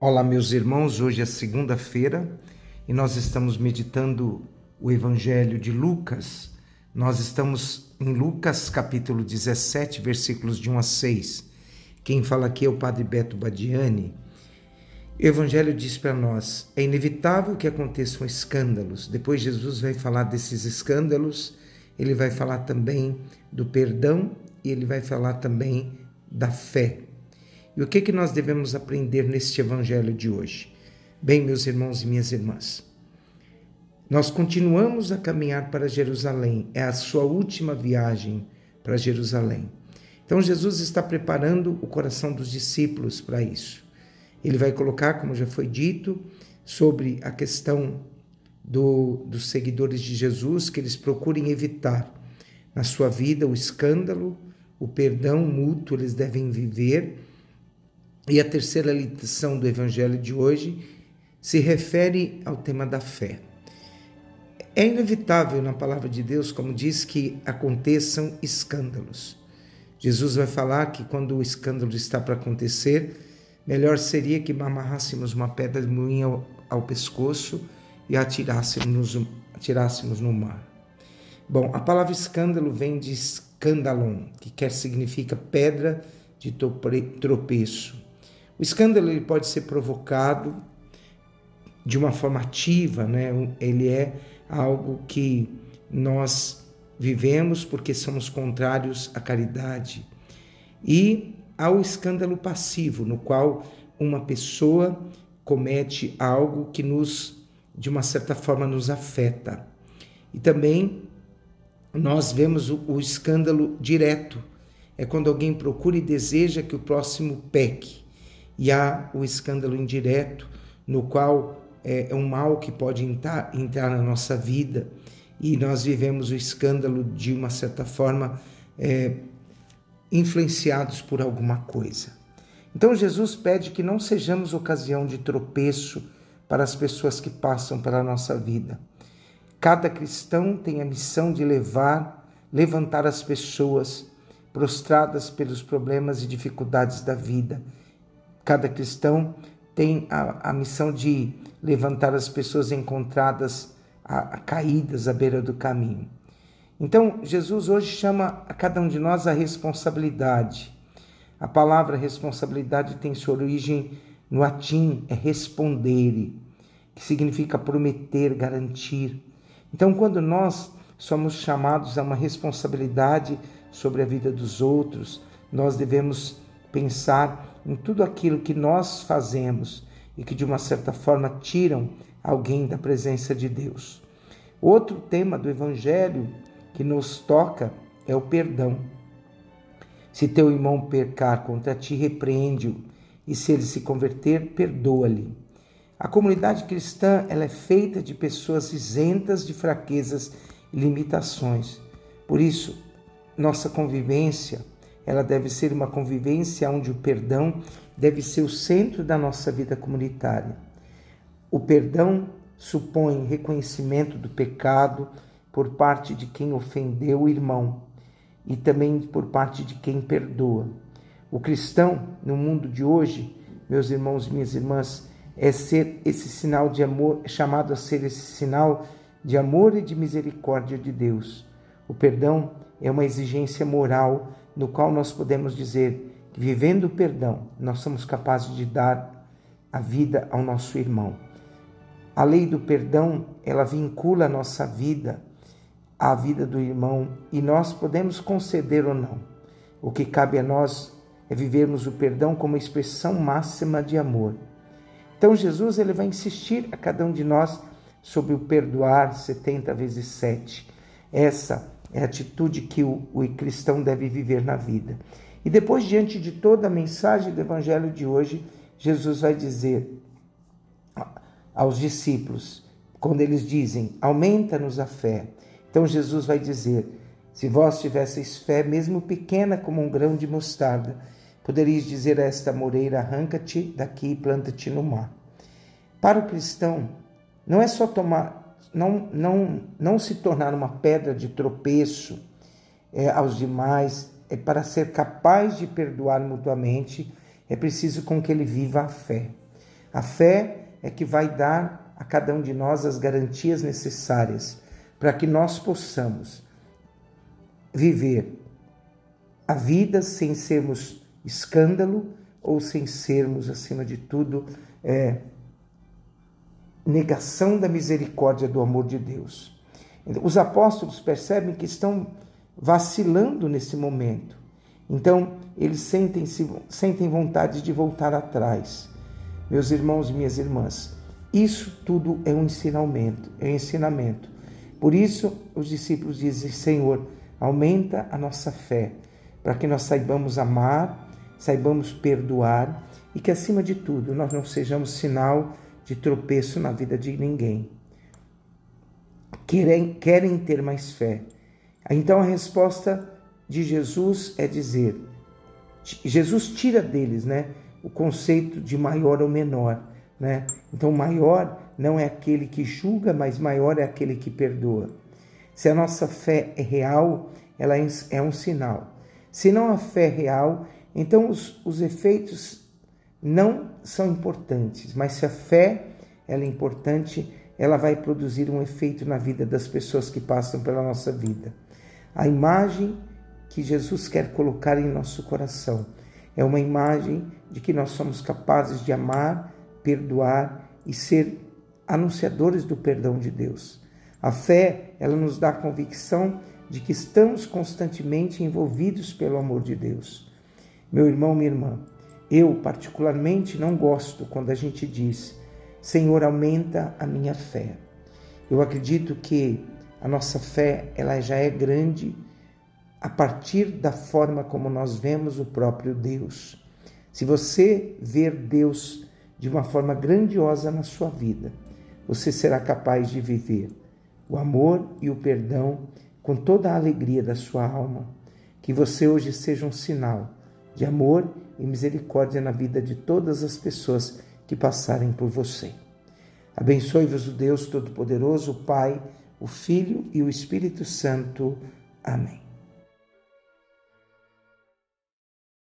Olá, meus irmãos. Hoje é segunda-feira e nós estamos meditando o Evangelho de Lucas. Nós estamos em Lucas, capítulo 17, versículos de 1 a 6. Quem fala aqui é o Padre Beto Badiani. O Evangelho diz para nós: é inevitável que aconteçam escândalos. Depois, Jesus vai falar desses escândalos, ele vai falar também do perdão e ele vai falar também da fé. E o que, que nós devemos aprender neste evangelho de hoje? Bem, meus irmãos e minhas irmãs, nós continuamos a caminhar para Jerusalém, é a sua última viagem para Jerusalém. Então, Jesus está preparando o coração dos discípulos para isso. Ele vai colocar, como já foi dito, sobre a questão do, dos seguidores de Jesus, que eles procurem evitar na sua vida o escândalo, o perdão mútuo, eles devem viver e a terceira lição do Evangelho de hoje se refere ao tema da fé. É inevitável na palavra de Deus, como diz, que aconteçam escândalos. Jesus vai falar que quando o escândalo está para acontecer, melhor seria que amarrássemos uma pedra de moinho ao, ao pescoço e atirássemos, atirássemos no mar. Bom, a palavra escândalo vem de escandalon, que quer significa pedra de tropeço. O escândalo ele pode ser provocado de uma forma ativa, né? ele é algo que nós vivemos porque somos contrários à caridade. E há o escândalo passivo, no qual uma pessoa comete algo que nos, de uma certa forma, nos afeta. E também nós vemos o, o escândalo direto, é quando alguém procura e deseja que o próximo peque e há o escândalo indireto, no qual é, é um mal que pode entrar, entrar na nossa vida e nós vivemos o escândalo de uma certa forma é, influenciados por alguma coisa. Então Jesus pede que não sejamos ocasião de tropeço para as pessoas que passam pela nossa vida. Cada cristão tem a missão de levar, levantar as pessoas prostradas pelos problemas e dificuldades da vida Cada cristão tem a, a missão de levantar as pessoas encontradas a, a caídas à beira do caminho. Então, Jesus hoje chama a cada um de nós a responsabilidade. A palavra responsabilidade tem sua origem no latim, é respondere, que significa prometer, garantir. Então, quando nós somos chamados a uma responsabilidade sobre a vida dos outros, nós devemos pensar em tudo aquilo que nós fazemos e que de uma certa forma tiram alguém da presença de Deus. Outro tema do Evangelho que nos toca é o perdão. Se teu irmão pecar contra ti, repreende-o, e se ele se converter, perdoa-lhe. A comunidade cristã ela é feita de pessoas isentas de fraquezas e limitações. Por isso, nossa convivência ela deve ser uma convivência onde o perdão deve ser o centro da nossa vida comunitária. O perdão supõe reconhecimento do pecado por parte de quem ofendeu o irmão e também por parte de quem perdoa. O cristão, no mundo de hoje, meus irmãos e minhas irmãs, é ser esse sinal de amor, é chamado a ser esse sinal de amor e de misericórdia de Deus. O perdão é uma exigência moral no qual nós podemos dizer que, vivendo o perdão, nós somos capazes de dar a vida ao nosso irmão. A lei do perdão, ela vincula a nossa vida à vida do irmão e nós podemos conceder ou não. O que cabe a nós é vivermos o perdão como expressão máxima de amor. Então Jesus ele vai insistir a cada um de nós sobre o perdoar 70 vezes 7. Essa é a atitude que o, o cristão deve viver na vida. E depois, diante de toda a mensagem do Evangelho de hoje, Jesus vai dizer aos discípulos, quando eles dizem, aumenta-nos a fé. Então Jesus vai dizer, se vós tivesseis fé, mesmo pequena como um grão de mostarda, poderíeis dizer a esta moreira, arranca-te daqui e planta-te no mar. Para o cristão, não é só tomar não, não, não se tornar uma pedra de tropeço é, aos demais, é para ser capaz de perdoar mutuamente, é preciso com que ele viva a fé. A fé é que vai dar a cada um de nós as garantias necessárias para que nós possamos viver a vida sem sermos escândalo ou sem sermos, acima de tudo, é, negação da misericórdia do amor de Deus. Os apóstolos percebem que estão vacilando nesse momento. Então, eles sentem, -se, sentem vontade de voltar atrás. Meus irmãos e minhas irmãs, isso tudo é um ensinamento, é um ensinamento. Por isso, os discípulos dizem: Senhor, aumenta a nossa fé, para que nós saibamos amar, saibamos perdoar e que, acima de tudo, nós não sejamos sinal de tropeço na vida de ninguém. Querem, querem ter mais fé. Então a resposta de Jesus é dizer: Jesus tira deles, né, o conceito de maior ou menor, né? Então maior não é aquele que julga, mas maior é aquele que perdoa. Se a nossa fé é real, ela é um sinal. Se não a fé é real, então os, os efeitos não são importantes, mas se a fé ela é importante, ela vai produzir um efeito na vida das pessoas que passam pela nossa vida. A imagem que Jesus quer colocar em nosso coração é uma imagem de que nós somos capazes de amar, perdoar e ser anunciadores do perdão de Deus. A fé, ela nos dá a convicção de que estamos constantemente envolvidos pelo amor de Deus. Meu irmão, minha irmã, eu particularmente não gosto quando a gente diz: Senhor, aumenta a minha fé. Eu acredito que a nossa fé, ela já é grande a partir da forma como nós vemos o próprio Deus. Se você ver Deus de uma forma grandiosa na sua vida, você será capaz de viver o amor e o perdão com toda a alegria da sua alma. Que você hoje seja um sinal de amor e misericórdia na vida de todas as pessoas que passarem por você. Abençoe-vos o Deus Todo-Poderoso, o Pai, o Filho e o Espírito Santo. Amém.